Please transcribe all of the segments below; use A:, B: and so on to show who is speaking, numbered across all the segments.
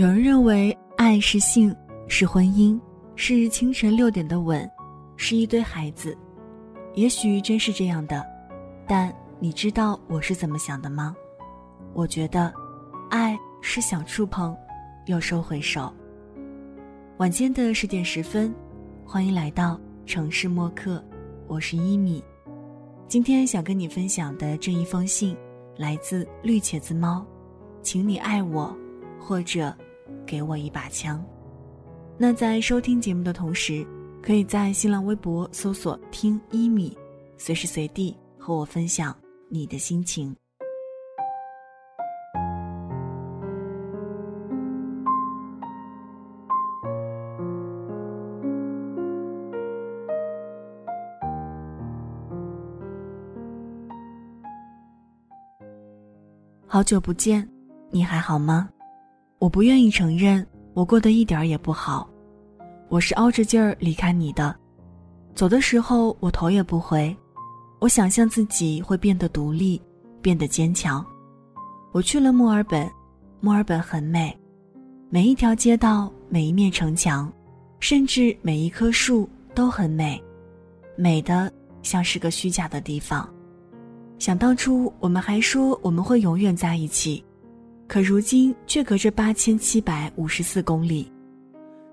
A: 有人认为爱是性，是婚姻，是清晨六点的吻，是一堆孩子。也许真是这样的，但你知道我是怎么想的吗？我觉得，爱是想触碰，又收回手。晚间的十点十分，欢迎来到城市默客，我是一米。今天想跟你分享的这一封信，来自绿茄子猫，请你爱我，或者。给我一把枪。那在收听节目的同时，可以在新浪微博搜索“听一米”，随时随地和我分享你的心情。好久不见，你还好吗？我不愿意承认，我过得一点儿也不好。我是凹着劲儿离开你的，走的时候我头也不回。我想象自己会变得独立，变得坚强。我去了墨尔本，墨尔本很美，每一条街道，每一面城墙，甚至每一棵树都很美，美的像是个虚假的地方。想当初，我们还说我们会永远在一起。可如今却隔着八千七百五十四公里，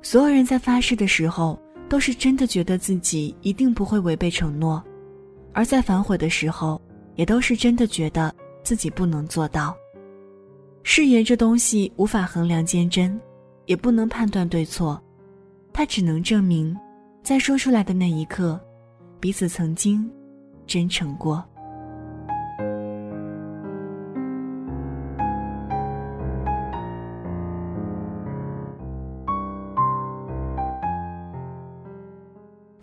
A: 所有人在发誓的时候都是真的觉得自己一定不会违背承诺，而在反悔的时候，也都是真的觉得自己不能做到。誓言这东西无法衡量坚贞，也不能判断对错，它只能证明，在说出来的那一刻，彼此曾经真诚过。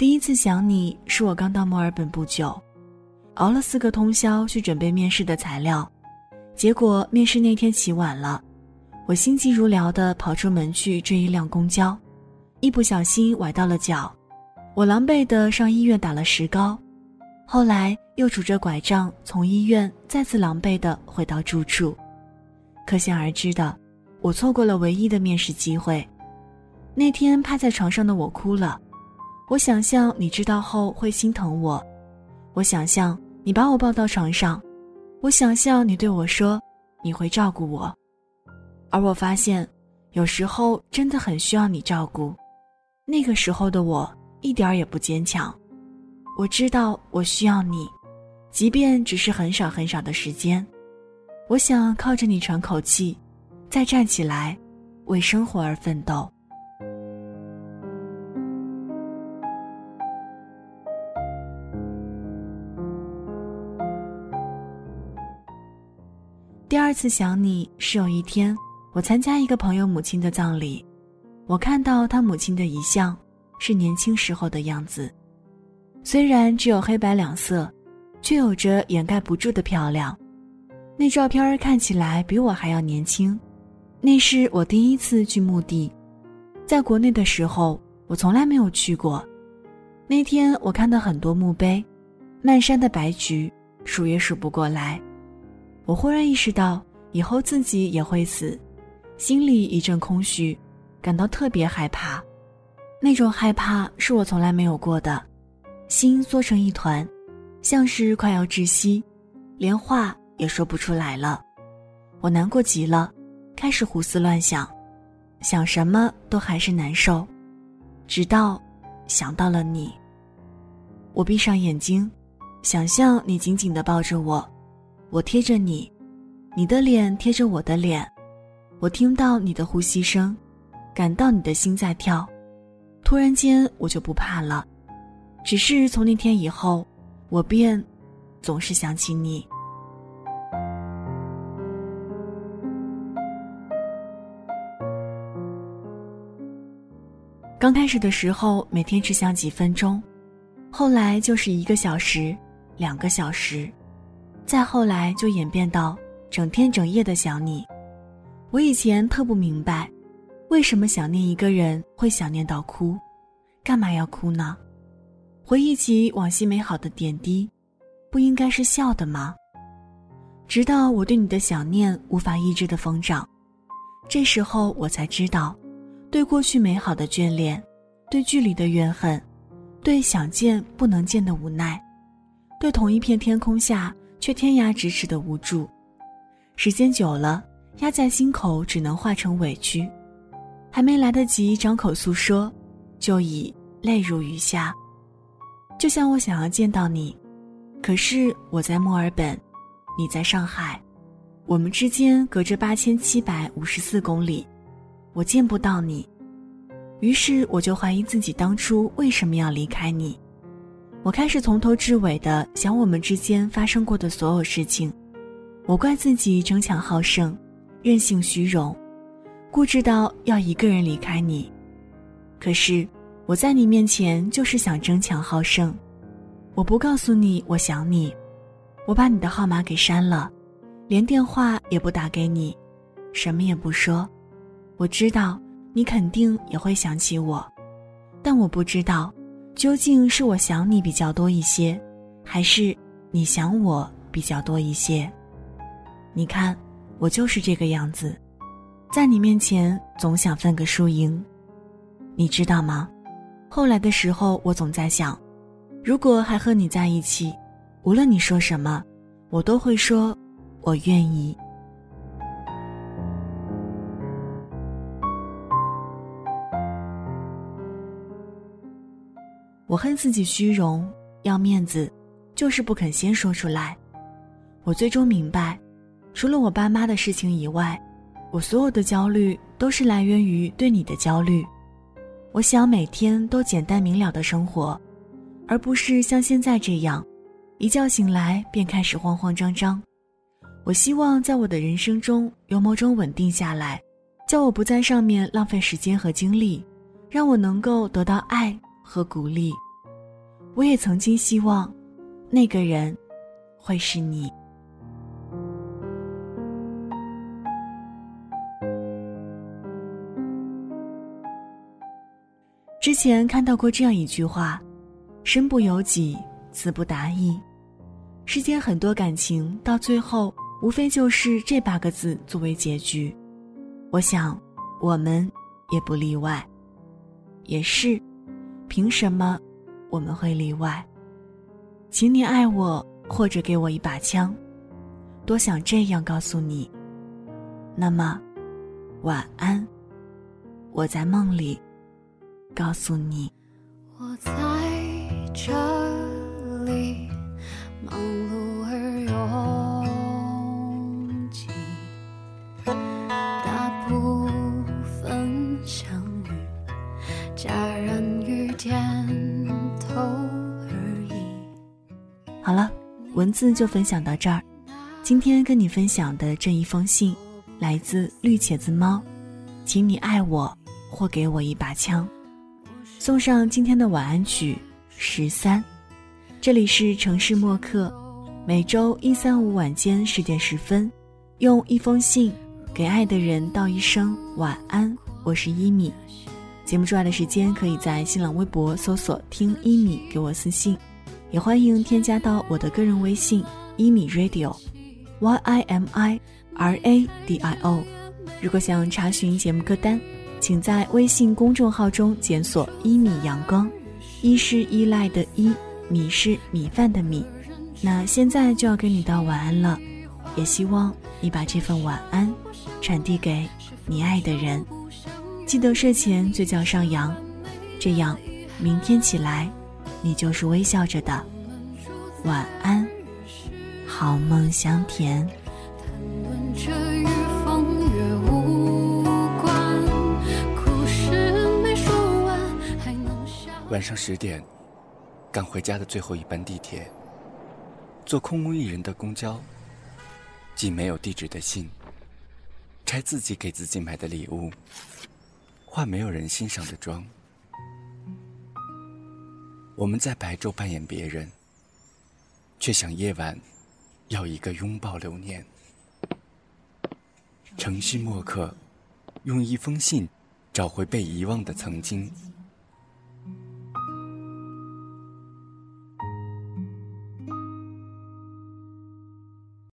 A: 第一次想你是我刚到墨尔本不久，熬了四个通宵去准备面试的材料，结果面试那天起晚了，我心急如燎地跑出门去追一辆公交，一不小心崴到了脚，我狼狈地上医院打了石膏，后来又拄着拐杖从医院再次狼狈地回到住处，可想而知的，我错过了唯一的面试机会。那天趴在床上的我哭了。我想象你知道后会心疼我，我想象你把我抱到床上，我想象你对我说你会照顾我，而我发现，有时候真的很需要你照顾。那个时候的我一点儿也不坚强，我知道我需要你，即便只是很少很少的时间。我想靠着你喘口气，再站起来，为生活而奋斗。第二次想你是有一天，我参加一个朋友母亲的葬礼，我看到他母亲的遗像，是年轻时候的样子，虽然只有黑白两色，却有着掩盖不住的漂亮。那照片看起来比我还要年轻。那是我第一次去墓地，在国内的时候我从来没有去过。那天我看到很多墓碑，漫山的白菊数也数不过来。我忽然意识到，以后自己也会死，心里一阵空虚，感到特别害怕。那种害怕是我从来没有过的，心缩成一团，像是快要窒息，连话也说不出来了。我难过极了，开始胡思乱想，想什么都还是难受，直到想到了你。我闭上眼睛，想象你紧紧地抱着我。我贴着你，你的脸贴着我的脸，我听到你的呼吸声，感到你的心在跳，突然间我就不怕了。只是从那天以后，我便总是想起你。刚开始的时候，每天只想几分钟，后来就是一个小时、两个小时。再后来就演变到整天整夜的想你，我以前特不明白，为什么想念一个人会想念到哭，干嘛要哭呢？回忆起往昔美好的点滴，不应该是笑的吗？直到我对你的想念无法抑制的疯长，这时候我才知道，对过去美好的眷恋，对距离的怨恨，对想见不能见的无奈，对同一片天空下却天涯咫尺的无助。时间久了，压在心口只能化成委屈，还没来得及张口诉说，就已泪如雨下。就像我想要见到你，可是我在墨尔本，你在上海。我们之间隔着八千七百五十四公里，我见不到你，于是我就怀疑自己当初为什么要离开你。我开始从头至尾的想我们之间发生过的所有事情，我怪自己争强好胜、任性虚荣，固执到要一个人离开你。可是我在你面前就是想争强好胜，我不告诉你我想你，我把你的号码给删了。连电话也不打给你，什么也不说。我知道你肯定也会想起我，但我不知道，究竟是我想你比较多一些，还是你想我比较多一些。你看，我就是这个样子，在你面前总想分个输赢，你知道吗？后来的时候，我总在想，如果还和你在一起，无论你说什么，我都会说。我愿意。我恨自己虚荣，要面子，就是不肯先说出来。我最终明白，除了我爸妈的事情以外，我所有的焦虑都是来源于对你的焦虑。我想每天都简单明了的生活，而不是像现在这样，一觉醒来便开始慌慌张张。我希望在我的人生中有某种稳定下来，叫我不在上面浪费时间和精力，让我能够得到爱和鼓励。我也曾经希望，那个人，会是你。之前看到过这样一句话：“身不由己，词不达意。”世间很多感情到最后。无非就是这八个字作为结局，我想，我们也不例外。也是，凭什么我们会例外？请你爱我，或者给我一把枪，多想这样告诉你。那么，晚安。我在梦里告诉你。
B: 我在这里，忙碌而又。
A: 好了，文字就分享到这儿。今天跟你分享的这一封信，来自绿茄子猫，请你爱我，或给我一把枪。送上今天的晚安曲十三。这里是城市默客，每周一、三、五晚间十点十分，用一封信给爱的人道一声晚安。我是一米。节目之外的时间，可以在新浪微博搜索“听一米”给我私信，也欢迎添加到我的个人微信“一米 radio”，y i m i r a d i o。如果想查询节目歌单，请在微信公众号中检索“一米阳光”，一是依赖的依，米是米饭的米。那现在就要跟你道晚安了，也希望你把这份晚安传递给你爱的人。记得睡前嘴角上扬，这样明天起来，你就是微笑着的。晚安，好梦香甜。
C: 晚上十点，赶回家的最后一班地铁，坐空无一人的公交，寄没有地址的信，拆自己给自己买的礼物。化没有人欣赏的妆，我们在白昼扮演别人，却想夜晚要一个拥抱留念。城市墨客，用一封信找回被遗忘的曾经。